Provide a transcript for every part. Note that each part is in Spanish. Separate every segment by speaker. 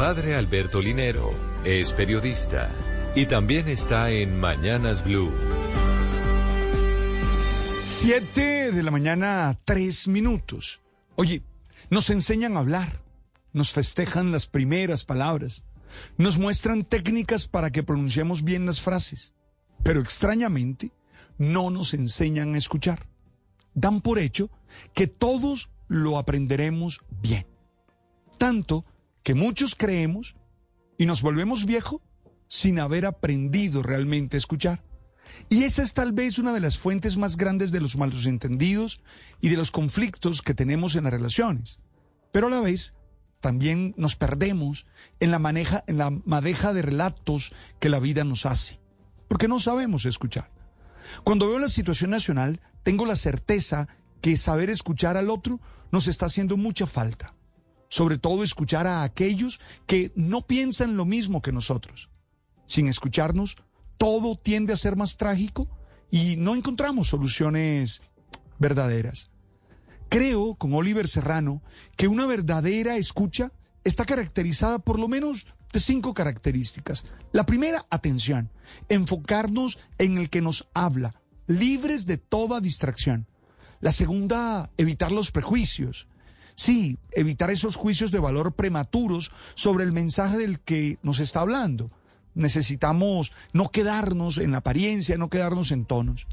Speaker 1: Padre Alberto Linero es periodista y también está en Mañanas Blue.
Speaker 2: Siete de la mañana, tres minutos. Oye, nos enseñan a hablar, nos festejan las primeras palabras, nos muestran técnicas para que pronunciemos bien las frases, pero extrañamente no nos enseñan a escuchar. Dan por hecho que todos lo aprenderemos bien. Tanto muchos creemos y nos volvemos viejos sin haber aprendido realmente a escuchar. Y esa es tal vez una de las fuentes más grandes de los malos entendidos y de los conflictos que tenemos en las relaciones. Pero a la vez también nos perdemos en la, maneja, en la madeja de relatos que la vida nos hace, porque no sabemos escuchar. Cuando veo la situación nacional, tengo la certeza que saber escuchar al otro nos está haciendo mucha falta. Sobre todo escuchar a aquellos que no piensan lo mismo que nosotros. Sin escucharnos, todo tiende a ser más trágico y no encontramos soluciones verdaderas. Creo, con Oliver Serrano, que una verdadera escucha está caracterizada por lo menos de cinco características. La primera, atención, enfocarnos en el que nos habla, libres de toda distracción. La segunda, evitar los prejuicios. Sí, evitar esos juicios de valor prematuros sobre el mensaje del que nos está hablando. Necesitamos no quedarnos en la apariencia, no quedarnos en tonos.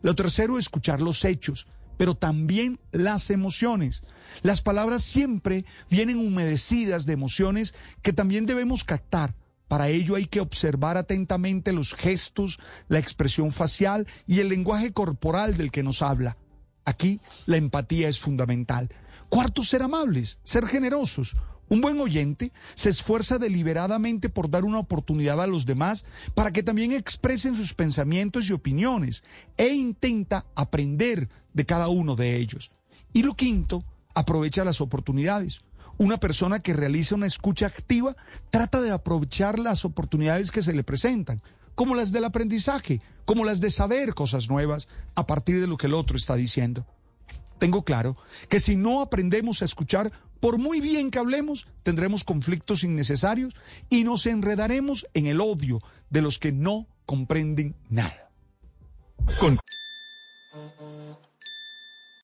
Speaker 2: Lo tercero, escuchar los hechos, pero también las emociones. Las palabras siempre vienen humedecidas de emociones que también debemos captar. Para ello hay que observar atentamente los gestos, la expresión facial y el lenguaje corporal del que nos habla. Aquí la empatía es fundamental. Cuarto, ser amables, ser generosos. Un buen oyente se esfuerza deliberadamente por dar una oportunidad a los demás para que también expresen sus pensamientos y opiniones e intenta aprender de cada uno de ellos. Y lo quinto, aprovecha las oportunidades. Una persona que realiza una escucha activa trata de aprovechar las oportunidades que se le presentan, como las del aprendizaje, como las de saber cosas nuevas a partir de lo que el otro está diciendo. Tengo claro que si no aprendemos a escuchar, por muy bien que hablemos, tendremos conflictos innecesarios y nos enredaremos en el odio de los que no comprenden nada.